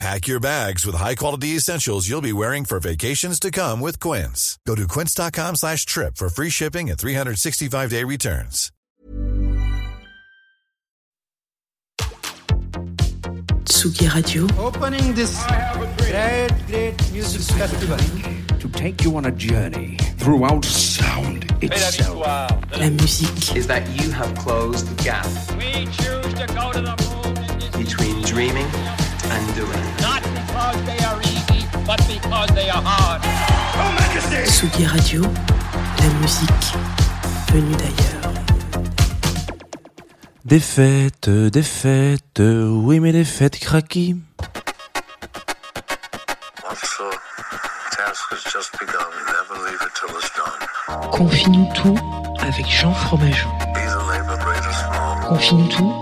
Pack your bags with high-quality essentials you'll be wearing for vacations to come with Quince. Go to quince.com slash trip for free shipping and 365-day returns. Tsugi Radio. Opening this great, great music festival. to take you on a journey throughout sound itself. La musique. is that you have closed the gap We choose to go to the moon between dreaming and doing. not because they are easy, but because they are hard. Tsugi Radio. La musique venue d'ailleurs. Des fêtes, des fêtes, oui mais des fêtes craquis. It. Confie-nous tout avec Jean Fromageau. Confie-nous tout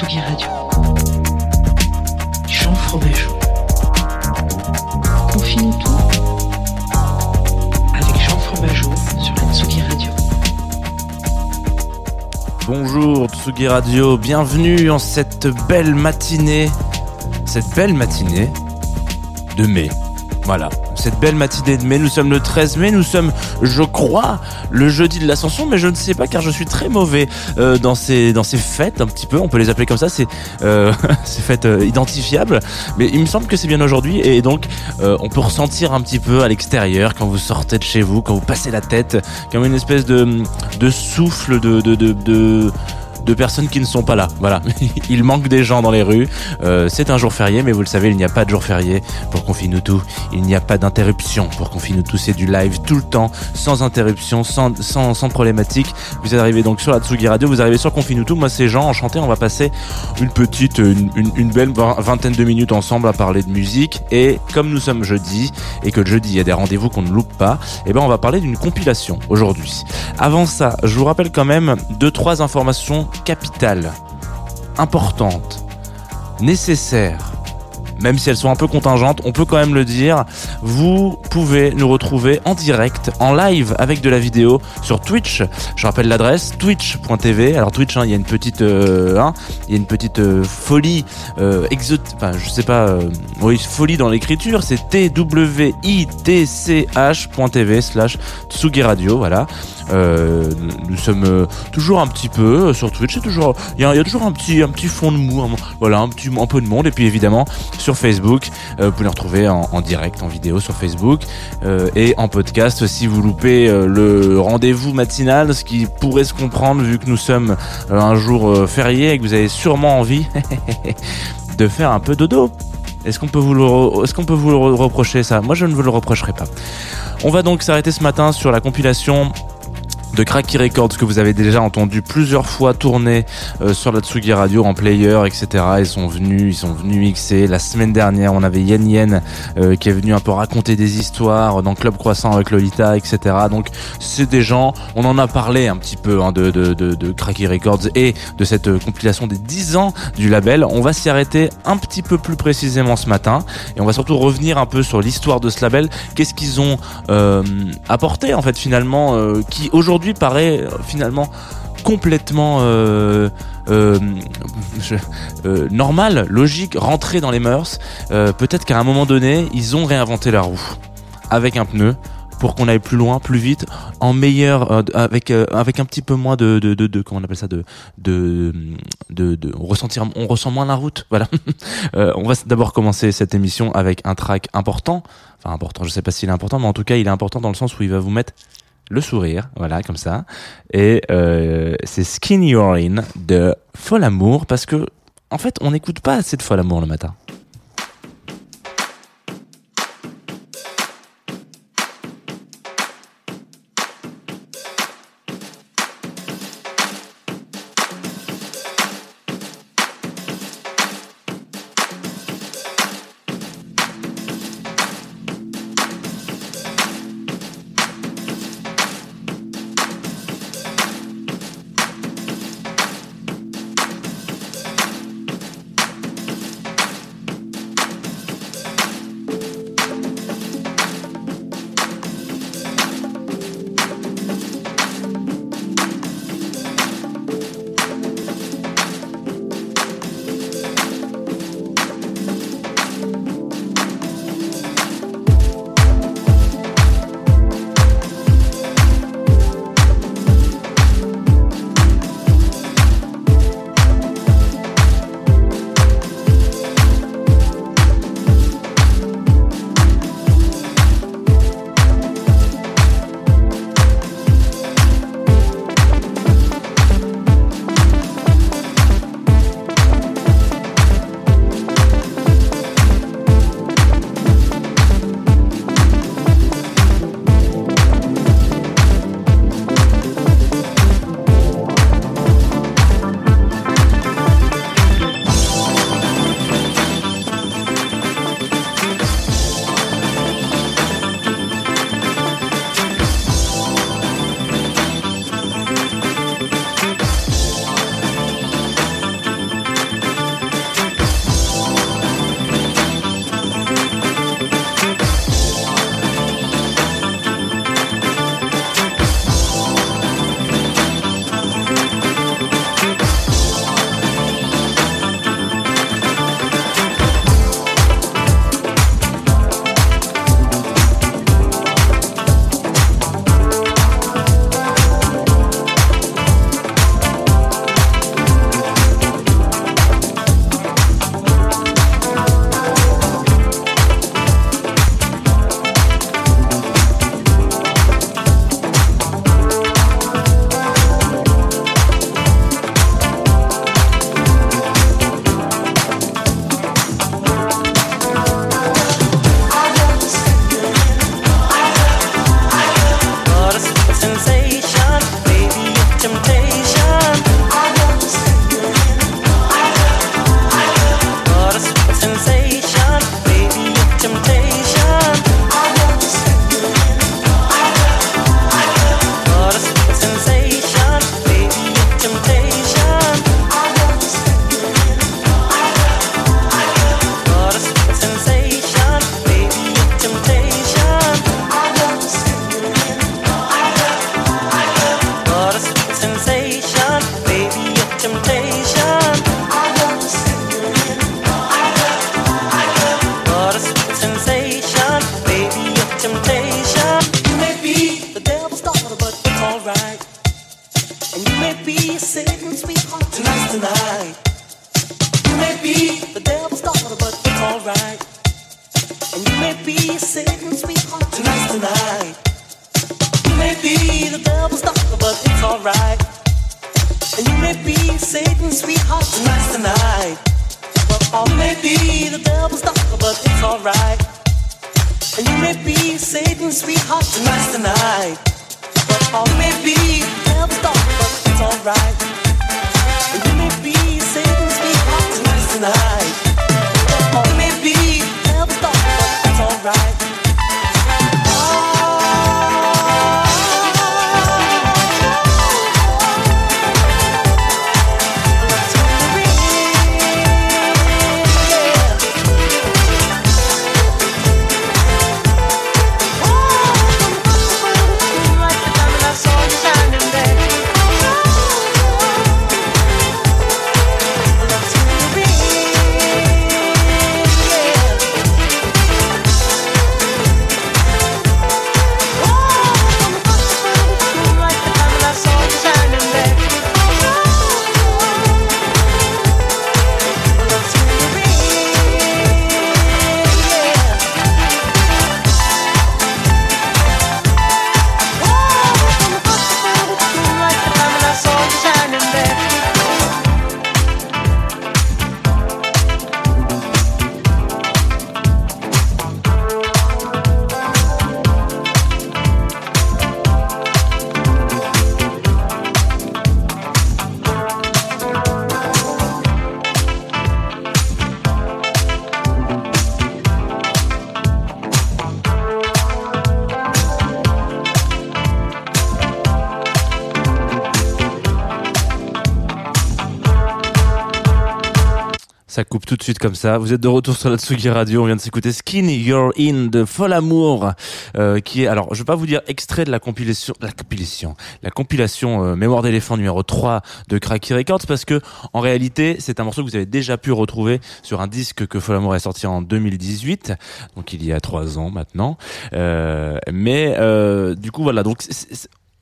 Tsugi Radio. Jean Fromageau. Confie-nous tout avec Jean Fromageau sur la Tsugi Radio. Bonjour Tsugi Radio, bienvenue en cette belle matinée, cette belle matinée de mai. Voilà, cette belle matinée de mai, nous sommes le 13 mai, nous sommes, je crois, le jeudi de l'ascension, mais je ne sais pas car je suis très mauvais euh, dans ces fêtes un petit peu, on peut les appeler comme ça, c'est euh, ces fêtes euh, identifiables, mais il me semble que c'est bien aujourd'hui et donc on peut ressentir un petit peu à l'extérieur quand vous sortez de chez vous, quand vous passez la tête, comme une espèce de souffle de de personnes qui ne sont pas là. Voilà, il manque des gens dans les rues. Euh, c'est un jour férié, mais vous le savez, il n'y a pas de jour férié pour Confine-nous tout. Il n'y a pas d'interruption pour Confine-nous tout. C'est du live tout le temps, sans interruption, sans, sans, problématique. Vous arrivez donc sur la Tsugi Radio, vous arrivez sur Confine-nous tout. Moi, c'est Jean, enchanté. On va passer une petite, une, belle vingtaine de minutes ensemble à parler de musique. Et comme nous sommes jeudi, et que le jeudi, il y a des rendez-vous qu'on ne loupe pas, eh ben, on va parler d'une compilation aujourd'hui. Avant ça, je vous rappelle quand même deux, trois informations capitales, importantes, nécessaires, même si elles sont un peu contingentes, on peut quand même le dire. Vous pouvez nous retrouver en direct, en live avec de la vidéo sur Twitch. Je rappelle l'adresse twitch.tv. Alors Twitch, hein, il y a une petite, euh, hein, y a une petite euh, folie euh, exot, enfin je sais pas, euh, oui folie dans l'écriture. C'est t w i t c h.tv slash Tsugi Radio. Voilà. Euh, nous sommes toujours un petit peu sur Twitch. Il y, a toujours un petit, un petit fond de mou, voilà, un petit, un peu de monde. Et puis évidemment sur Facebook, euh, vous pouvez nous retrouver en, direct, en vidéo sur Facebook euh, et en podcast. Si vous loupez euh, le rendez-vous matinal, ce qui pourrait se comprendre vu que nous sommes un jour férié et que vous avez sûrement envie de faire un peu dodo. Est-ce qu'on peut vous le, est-ce qu'on peut vous le re- reprocher ça? Moi, je ne vous le reprocherai pas. On va donc s'arrêter ce matin sur la compilation de Cracky Records que vous avez déjà entendu plusieurs fois tourner euh, sur la Tsugi Radio en player, etc. Ils sont venus, ils sont venus mixer. La semaine dernière, on avait Yen Yen euh, qui est venu un peu raconter des histoires dans Club Croissant avec Lolita, etc. Donc c'est des gens, on en a parlé un petit peu hein, de, de, de, de Cracky Records et de cette euh, compilation des 10 ans du label. On va s'y arrêter un petit peu plus précisément ce matin et on va surtout revenir un peu sur l'histoire de ce label. Qu'est-ce qu'ils ont euh, apporté en fait finalement, euh, qui aujourd'hui paraît euh, finalement complètement euh, euh, normal, logique, rentré dans les mœurs. Peut-être qu'à un moment donné, ils ont réinventé la roue avec un pneu pour qu'on aille plus loin, plus vite, en meilleur, avec avec un petit peu moins de de, de, comment on appelle ça de de de, ressentir, on ressent moins la route. Voilà. On va d'abord commencer cette émission avec un track important. Enfin important, je sais pas s'il est important, mais en tout cas il est important dans le sens où il va vous mettre le sourire, voilà, comme ça. Et euh, c'est Skin Your In de Fol Amour, parce que, en fait, on n'écoute pas assez de Fol Amour le matin. And you may be Satan's sweetheart tonight. You may be the devil's daughter, but it's alright. And you may be Satan's sweetheart tonight, you may be the devil's daughter, but it's alright. And you may be Satan's sweetheart tonight, you may be the devil's daughter, but it's alright. And you may be Satan's sweetheart tonight. But tout de suite comme ça. Vous êtes de retour sur la Tsugi Radio. On vient de s'écouter Skin You're In de Fol Amour, euh, qui est, alors, je vais pas vous dire extrait de la compilation, la compilation, la compilation euh, Mémoire d'éléphant numéro 3 de Cracky Records, parce que, en réalité, c'est un morceau que vous avez déjà pu retrouver sur un disque que Fol Amour est sorti en 2018, donc il y a trois ans maintenant. Euh, mais, du coup, voilà. Donc,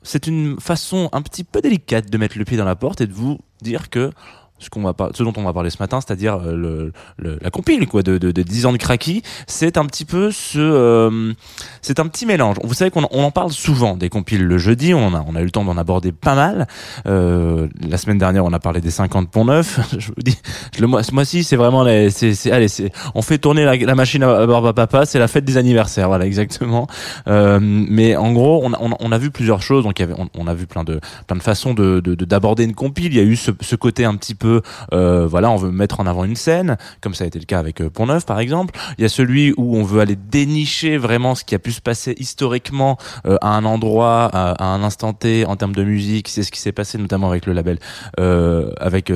c'est une façon un petit peu délicate de mettre le pied dans la porte et de vous dire que ce qu'on va par- ce dont on va parler ce matin, c'est-à-dire euh, le, le- la compile quoi de, de, de 10 ans de cracky, c'est un petit peu ce euh, c'est un petit mélange. Vous savez qu'on on en parle souvent des compiles le jeudi, on a on a eu le temps d'en aborder pas mal. Euh, la semaine dernière, on a parlé des 50 ponts neufs. Je vous dis le ce mois-ci, c'est vraiment les c'est c'est allez, c'est on fait tourner la, la machine à, barbe papa, c'est la fête des anniversaires, voilà exactement. Euh, mais en gros, on a, on on a vu plusieurs choses, donc y avait, on, on a vu plein de plein de façons de de- de- d'aborder une compile. Il y a eu ce, ce côté un petit peu, euh, voilà, on veut mettre en avant une scène, comme ça a été le cas avec euh, Pont Neuf par exemple. Il y a celui où on veut aller dénicher vraiment ce qui a pu se passer historiquement euh, à un endroit, à, un instant T en termes de musique. C'est ce qui s'est passé notamment avec le label, avec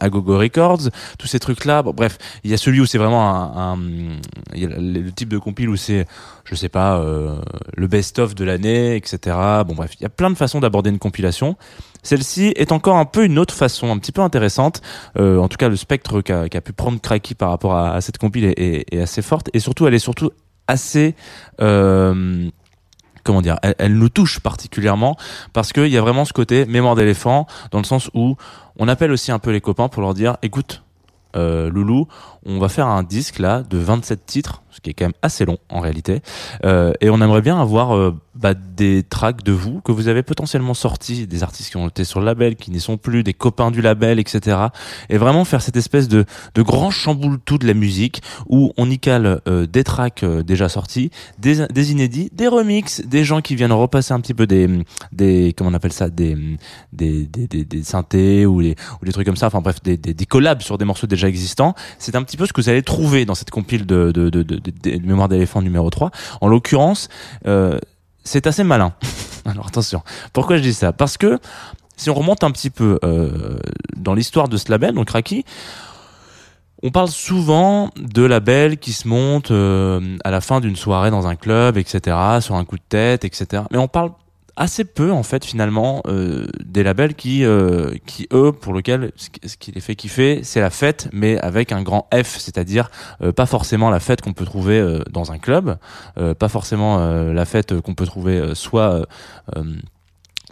Agogo Records, tous ces trucs là. Bon, bref, il y a celui où c'est vraiment un, il le type de compile où c'est je sais pas, le best-of de l'année, etc. Bon bref, il y a plein de façons d'aborder une compilation. Celle-ci est encore un peu une autre façon, un petit peu intéressante. Euh, en tout cas, le spectre qu'a pu prendre Cracky par rapport à, cette compile est, assez forte et surtout, elle est surtout assez euh, comment dire, elle, elle nous touche particulièrement parce qu'il y a vraiment ce côté mémoire d'éléphant dans le sens où on appelle aussi un peu les copains pour leur dire, écoute, euh, Loulou, on va faire un disque là de 27 titres, ce qui est quand même assez long en réalité, euh, et on aimerait bien avoir euh, bah, des tracks de vous que vous avez potentiellement sortis, des artistes qui ont été sur le label, qui n'y sont plus, des copains du label, etc. Et vraiment faire cette espèce de, de grand chamboule-tout de la musique où on y cale euh, des tracks euh, déjà sortis, des, des inédits, des remixes, des gens qui viennent repasser un petit peu des, des comment on appelle ça, des, des, des, des, synthés ou, ou des trucs comme ça, enfin bref, des, des, des collabs sur des morceaux déjà existants. C'est un petit peu ce que vous allez trouver dans cette compile de, de, de, Mémoire d'éléphant numéro 3. En l'occurrence, euh, c'est assez malin. Alors attention, pourquoi je dis ça? Parce que si on remonte un petit peu euh, dans l'histoire de ce label, donc Raki, on parle souvent de labels qui se montent euh, à la fin d'une soirée dans un club, etc., sur un coup de tête, etc. Mais on parle assez peu en fait finalement euh, des labels qui euh, qui eux pour lequel ce qui- les fait kiffer c'est la fête mais avec un grand F c'est-à-dire euh, pas forcément la fête qu'on peut trouver euh, dans un club pas forcément la fête qu'on peut trouver soit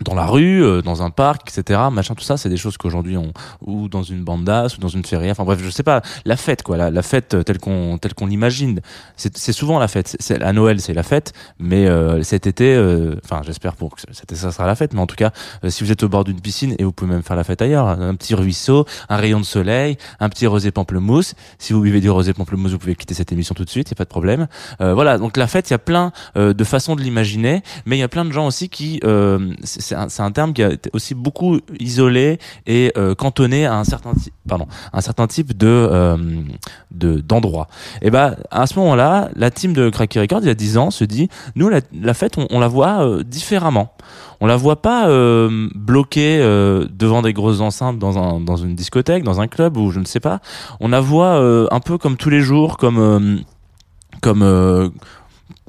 dans la rue, euh, dans un parc, etc. Machin, tout ça, c'est des choses qu'aujourd'hui on ou dans une banda, ou dans une feria. Enfin bref, je sais pas. La fête, quoi, la, la fête euh, telle qu'on telle qu'on l'imagine. C'est souvent la fête. C'est à Noël, c'est la fête, mais euh, cet été, euh, enfin j'espère pour que cet été ça sera la fête. Mais en tout cas, si vous êtes au bord d'une piscine et vous pouvez même faire la fête ailleurs, un petit ruisseau, un rayon de soleil, un petit rosé pamplemousse. Si vous buvez du rosé pamplemousse, vous pouvez quitter cette émission tout de suite, y a pas de problème. Voilà, donc la fête, il y a plein de façons de l'imaginer, mais il y a plein de gens aussi qui c'est un, terme qui a été aussi beaucoup isolé et euh, cantonné à un certain type, pardon, un certain type de euh, de d'endroit. Et ben à ce moment-là, la team de Cracky Records il y a 10 ans se dit nous la, fête on, la voit euh, différemment. On la voit pas bloquée devant des grosses enceintes dans un dans une discothèque, dans un club ou je ne sais pas. On la voit un peu comme tous les jours comme comme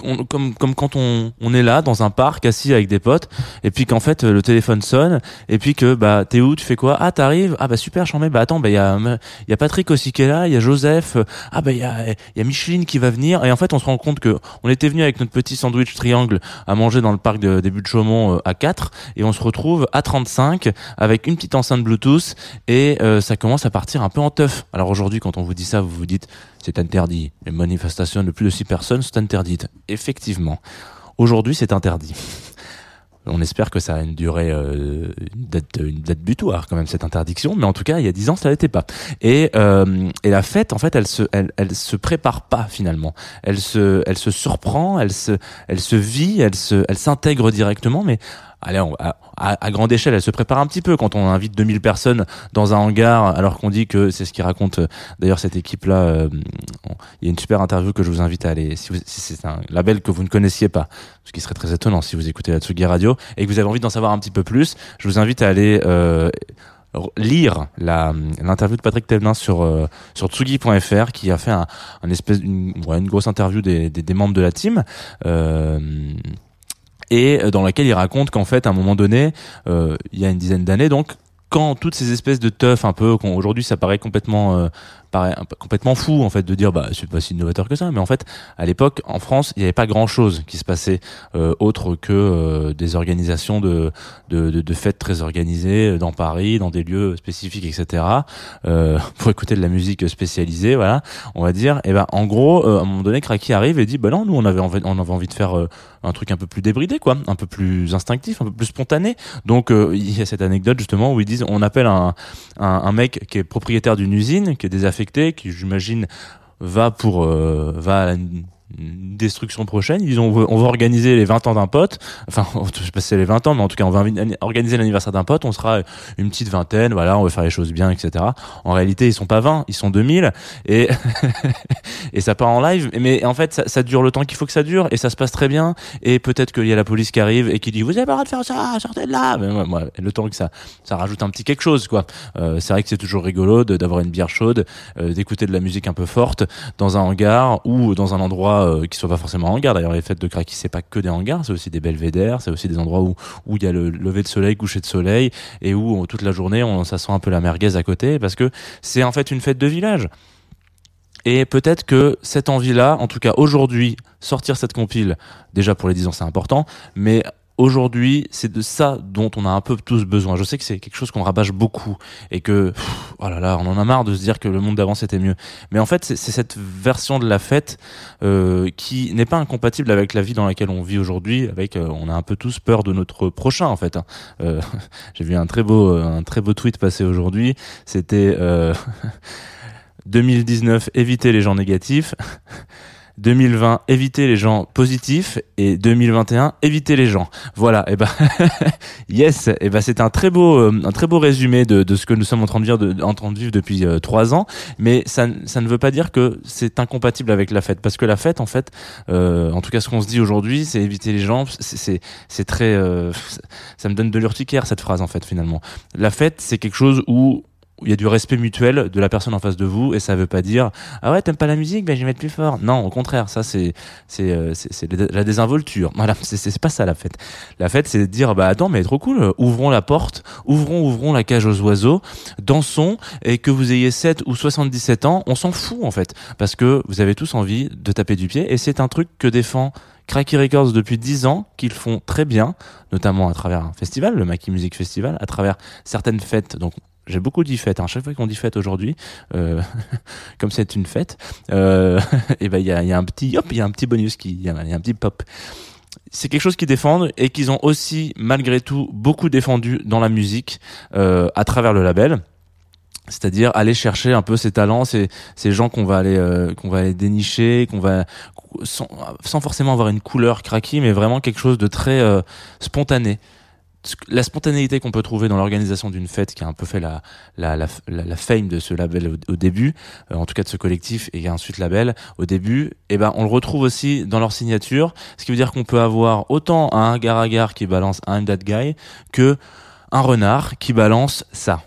on- comme comme quand on, on est là dans un parc assis avec des potes et puis qu'en fait euh, le téléphone sonne et puis que bah t'es où tu fais quoi? Ah t'arrives? Ah bah super j'en mets. Bah attends bah il y a il y a Patrick aussi qui est là il y a Joseph euh, ah bah il y a il y a Micheline qui va venir. Et en fait on se rend compte que on était venu avec notre petit sandwich triangle à manger dans le parc de, des de Chaumont euh, à 4 et on se retrouve à 35 avec une petite enceinte Bluetooth et euh, ça commence à partir un peu en teuf. Alors aujourd'hui quand on vous dit ça vous vous dites c'est interdit. Les manifestations de plus de 6 personnes sont interdites. Effectivement. Aujourd'hui, c'est interdit. On espère que ça a une durée, euh, une, date, une date butoir quand même cette interdiction, mais en tout cas il y a 10 ans ça l'était pas. Et, euh, et la fête en fait elle se, elle, elle se prépare pas finalement. Elle se, elle se surprend, elle se, elle se vit, elle se, elle s'intègre directement, mais allez, à, grande échelle, elle se prépare un petit peu quand on invite 2000 personnes dans un hangar, alors qu'on dit que c'est ce qui raconte euh, d'ailleurs cette équipe-là. euh, il y a une super interview que je vous invite à aller, si, c'est un label que vous ne connaissiez pas, ce qui serait très étonnant si vous écoutez la Tsugi Radio et que vous avez envie d'en savoir un petit peu plus, je vous invite à aller euh, lire l'interview de Patrick Thévenin sur tsugi.fr qui a fait espèce une, grosse interview des, membres de la team et dans laquelle il raconte qu'en fait à un moment donné euh, il y a une dizaine d'années donc quand toutes ces espèces de teuf un peu aujourd'hui ça paraît complètement euh, complètement fou en fait de dire bah c'est pas si innovateur que ça mais en fait à l'époque en France il n'y avait pas grand chose qui se passait euh, autre que euh, des organisations de, de, de, fêtes très organisées euh, dans Paris dans des lieux spécifiques etc euh, pour écouter de la musique spécialisée voilà. On va dire et ben en gros euh, à un moment donné Kraki arrive et dit bah non nous on avait envie, on avait envie de faire euh, un truc un peu plus débridé quoi un peu plus instinctif un peu plus spontané. Donc il y a cette anecdote justement où ils disent on appelle un, un, un mec qui est propriétaire d'une usine qui est désaffecté qui j'imagine va pour euh, va à destruction prochaine. Ils ont, on va organiser les 20 ans d'un pote. Enfin, je sais pas si c'est les 20 ans, mais en tout cas, on va organiser l'anniversaire d'un pote. On sera une petite vingtaine. Voilà, on va faire les choses bien, etc. En réalité, ils sont pas 20, ils sont 2000 et et ça part en live. Mais en fait, ça, ça dure le temps qu'il faut que ça dure et ça se passe très bien. Et peut-être qu'il y a la police qui arrive et qui dit vous avez pas le droit de faire ça, sortez de là. Mais moi, le temps que ça, ça rajoute un petit quelque chose, quoi. Euh, c'est vrai que c'est toujours rigolo d'avoir une bière chaude, euh, d'écouter de la musique un peu forte dans un hangar ou dans un endroit euh, qui soit pas forcément un hangar. D'ailleurs, les fêtes de Kraki, c'est pas que des hangars, c'est aussi des belvédères, c'est aussi des endroits où où il y a le lever de soleil, coucher de soleil et où toute la journée on ça sent un peu la merguez à côté parce que c'est en fait une fête de village. Et peut-être que cette envie-là, en tout cas aujourd'hui, sortir cette compile, déjà pour les 10 ans c'est important, mais aujourd'hui c'est de ça dont on a un peu tous besoin. Je sais que c'est quelque chose qu'on rabâche beaucoup et que, pff, oh là là, on en a marre de se dire que le monde d'avant c'était mieux. Mais en fait c'est cette version de la fête euh, qui n'est pas incompatible avec la vie dans laquelle on vit aujourd'hui, avec euh, on a un peu tous peur de notre prochain en fait. hein. Euh, J'ai vu un très beau un très beau tweet passer aujourd'hui. C'était euh, 2019, éviter les gens négatifs. 2020, éviter les gens positifs. Et 2021, éviter les gens. Voilà. Et ben, yes. Et ben, c'est un très beau, euh, un très beau résumé de, de ce que nous sommes en train de vivre, depuis euh, trois ans. Mais ça, ça ne veut pas dire que c'est incompatible avec la fête, parce que la fête, en fait, euh, en tout cas, ce qu'on se dit aujourd'hui, c'est éviter les gens. C'est, c'est, très, ça me donne de l'urticaire cette phrase, en fait, finalement. La fête, c'est quelque chose où il y a du respect mutuel de la personne en face de vous et ça veut pas dire ah ouais t'aimes pas la musique ben je vais mettre plus fort. Non au contraire ça c'est euh, la désinvolture. Voilà c'est pas ça la fête. La fête c'est de dire bah attends mais trop cool ouvrons la porte ouvrons ouvrons la cage aux oiseaux dansons et que vous ayez 7 ou 77 ans on s'en fout en fait. Parce que vous avez tous envie de taper du pied et c'est un truc que défend Cracky Records depuis 10 ans, qu'ils font très bien, notamment à travers un festival, le Mackie Music Festival, à travers certaines fêtes. Donc j'ai beaucoup dit fête. Hein. Chaque fois qu'on dit fête aujourd'hui, euh, comme c'est une fête, euh, et ben il y a, y a, un petit, hop, il y a un petit bonus qui, il y, a un petit pop. C'est quelque chose qu'ils défendent et qu'ils ont aussi malgré tout beaucoup défendu dans la musique euh, à travers le label c'est-à-dire aller chercher un peu ces talents, ces, ces gens qu'on va aller euh, qu'on va aller dénicher, qu'on va sans, sans, forcément avoir une couleur craquée, mais vraiment quelque chose de très euh, spontané. La spontanéité qu'on peut trouver dans l'organisation d'une fête qui a un peu fait la, fame de ce label au, début, euh, en tout cas de ce collectif et ensuite label au début, et eh ben on le retrouve aussi dans leur signature, ce qui veut dire qu'on peut avoir autant un gar agar qui balance un that guy que un renard qui balance ça.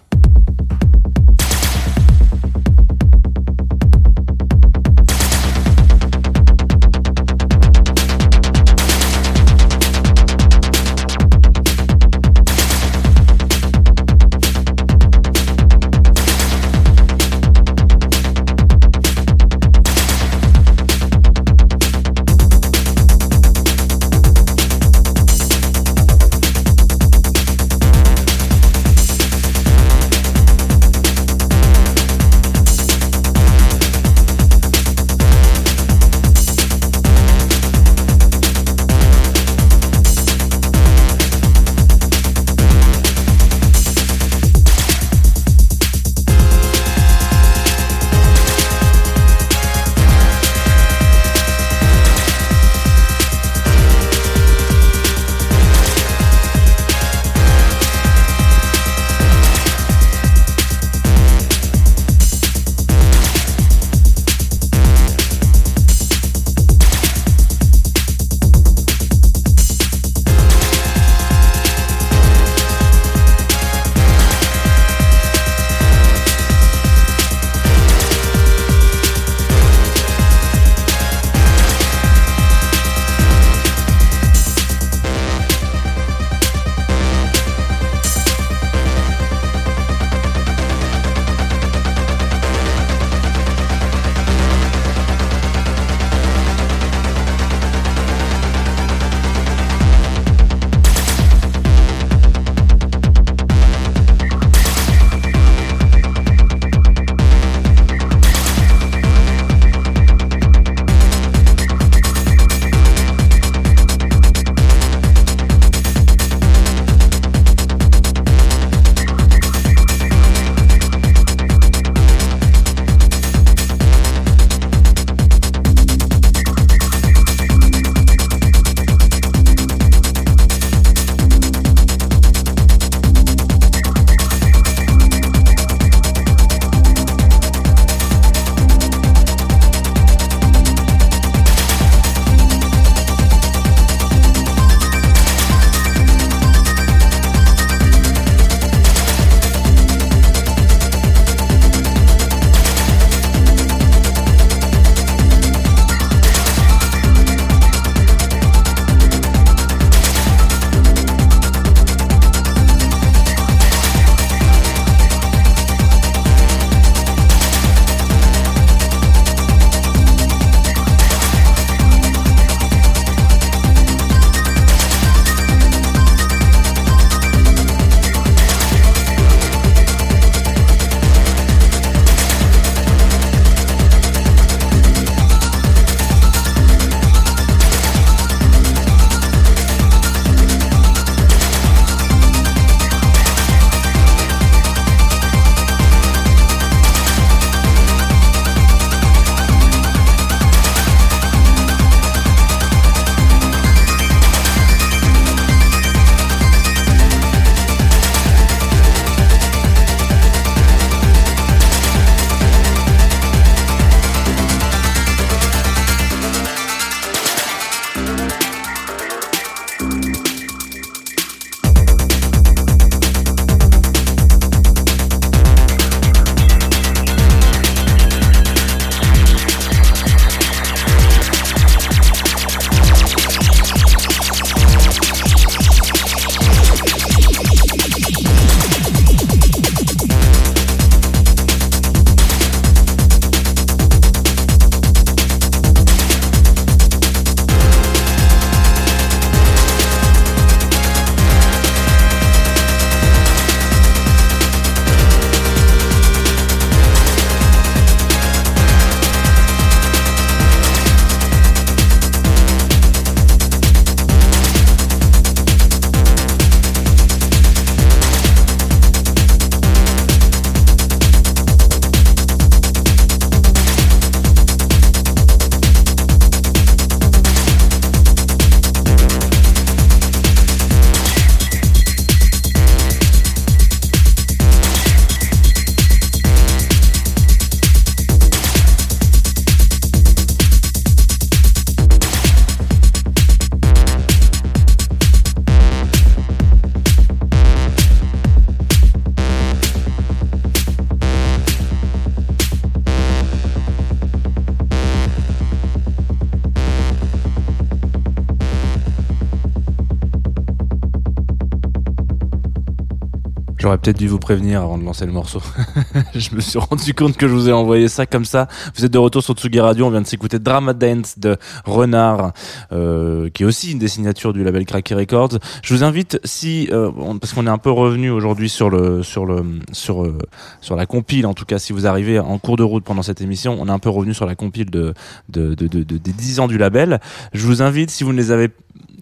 J'aurais peut-être dû vous prévenir avant de lancer le morceau. je me suis rendu compte que je vous ai envoyé ça comme ça. Vous êtes de retour sur Tsugi Radio. On vient de s'écouter Drama Dance de Renard, euh, qui est aussi une des signatures du label Cracky Records. Je vous invite, si euh, parce qu'on est un peu revenu aujourd'hui sur le sur le sur euh, sur la compile, en tout cas, si vous arrivez en cours de route pendant cette émission, on est un peu revenu sur la compile de de, de, de- de- des 10 ans du label. Je vous invite, si vous ne les avez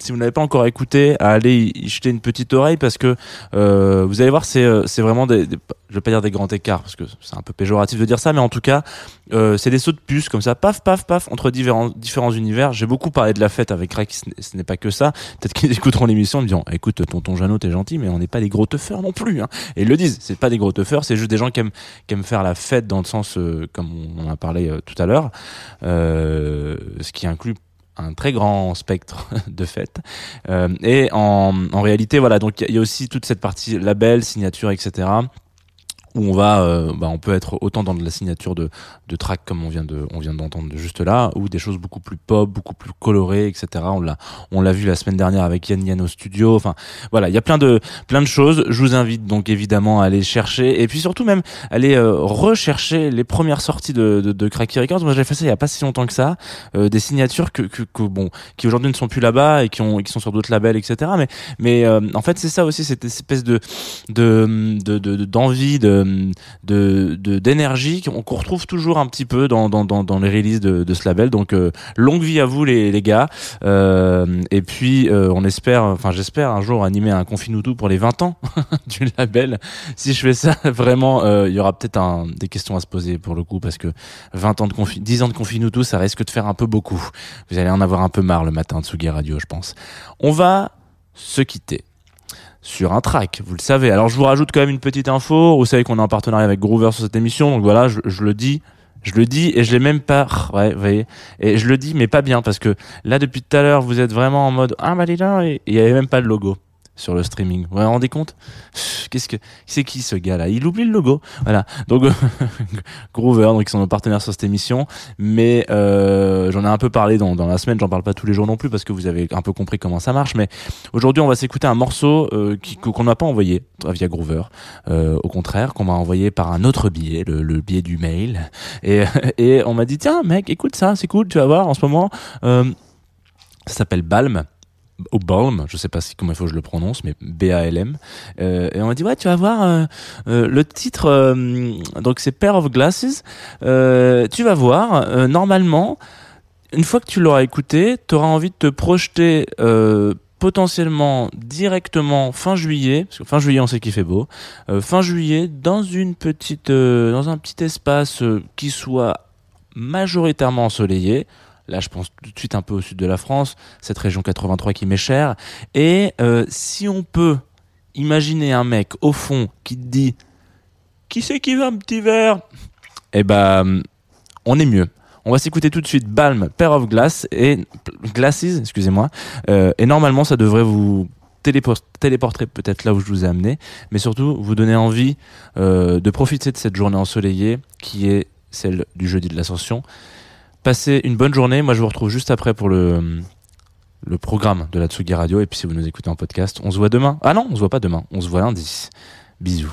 si vous n'avez pas encore écouté, à aller y jeter une petite oreille parce que euh, vous allez voir, c'est euh, c'est vraiment des, des- je vais pas dire des grands écarts parce que c'est un peu péjoratif de dire ça, mais en tout cas, euh, c'est des sauts de puce comme ça, paf, paf, paf, entre différents différents univers. J'ai beaucoup parlé de la fête avec n'est- ce n'est pas que ça. Peut-être qu'ils écouteront l'émission en me disant, écoute, tonton Jeannot, t'es gentil, mais on n'est pas des gros teufeurs non plus. Hein. Et ils le disent, c'est pas des gros teufeurs, c'est juste des gens qui aiment qui aiment faire la fête dans le sens euh, comme on en a parlé euh, tout à l'heure, euh, ce qui inclut un très grand spectre de fêtes. Euh, et en, en réalité, voilà, donc il y a aussi toute cette partie label, signature, etc. Où on va, euh, bah, on peut être autant dans de la signature de, de track comme on vient de, on vient d'entendre juste là, ou des choses beaucoup plus pop, beaucoup plus colorées, etc. On l'a, on l'a vu la semaine dernière avec Yann Yann au studio. Enfin, voilà, il y a plein de, plein de choses. Je vous invite donc évidemment à aller chercher, et puis surtout même aller euh, rechercher les premières sorties de, de, de Cracky Records. Moi, j'ai fait ça il y a pas si longtemps que ça, euh, des signatures que, que, que bon, qui aujourd'hui ne sont plus là-bas et qui ont, qui sont sur d'autres labels, etc. Mais, mais euh, en fait, c'est ça aussi, cette espèce de, de, de, de- d'envie, de, de, de- d'énergie qu'on qu'on retrouve toujours un petit peu dans, dans, les releases de, de ce label. Donc, euh, longue vie à vous, les, les gars. Euh, et puis, euh, on espère, enfin, j'espère un jour animer un Confinoutou pour les 20 ans du label. Si je fais ça, vraiment, il y aura peut-être des questions à se poser pour le coup, parce que 20 ans de confi 10 ans de Confinoutou, ça risque de faire un peu beaucoup. Vous allez en avoir un peu marre le matin de Sugi Radio, je pense. On va se quitter sur un track, vous le savez. Alors je vous rajoute quand même une petite info. Vous savez qu'on est en partenariat avec Groover sur cette émission, donc voilà, je, le dis. Je le dis et je l'ai même pas, ouais, vous voyez. Et je le dis, mais pas bien parce que là, depuis tout à l'heure, vous êtes vraiment en mode, ah, bah, dis donc, et il y avait même pas de logo sur le streaming. Vous vous rendez compte? Qu'est-ce que, c'est qui ce gars-là? Il oublie le logo. Voilà. Donc, Groover, donc ils sont nos partenaires sur cette émission. Mais, euh, j'en ai un peu parlé dans, la semaine. J'en parle pas tous les jours non plus parce que vous avez un peu compris comment ça marche. Mais aujourd'hui, on va s'écouter un morceau, euh, qu'on n'a pas envoyé via Groover. Euh, au contraire, qu'on m'a envoyé par un autre billet, le, le billet du mail. Et, et on m'a dit, tiens, mec, écoute ça, c'est cool, tu vas voir, en ce moment, euh, ça s'appelle Balm. Balm, je sais pas si comment il faut que je le prononce, mais B-A-L-M. Euh, et on m'a dit, ouais, tu vas voir, euh, euh, le titre, donc c'est Pair of Glasses. Tu vas voir, normalement, une fois que tu l'auras écouté, tu auras envie de te projeter potentiellement directement fin juillet, parce que fin juillet on sait qu'il fait beau, fin juillet dans une petite, dans un petit espace qui soit majoritairement ensoleillé. Là, je pense tout de suite un peu au sud de la France, cette région 83 qui m'est chère. Et euh, si on peut imaginer un mec au fond qui te dit qui c'est qui veut un petit verre? Eh ben, on est mieux. On va s'écouter tout de suite Balm, Pair of Glass et Glasses, excusez-moi. Euh, et normalement, ça devrait vous télépor- téléporter peut-être là où je vous ai amené, mais surtout vous donner envie euh, de profiter de cette journée ensoleillée qui est celle du jeudi de l'Ascension. Passez une bonne journée. Moi, je vous retrouve juste après pour le programme de la Tsugi Radio. Et puis, si vous nous écoutez en podcast, on se voit demain. Ah non, on se voit pas demain. On se voit lundi. Bisous.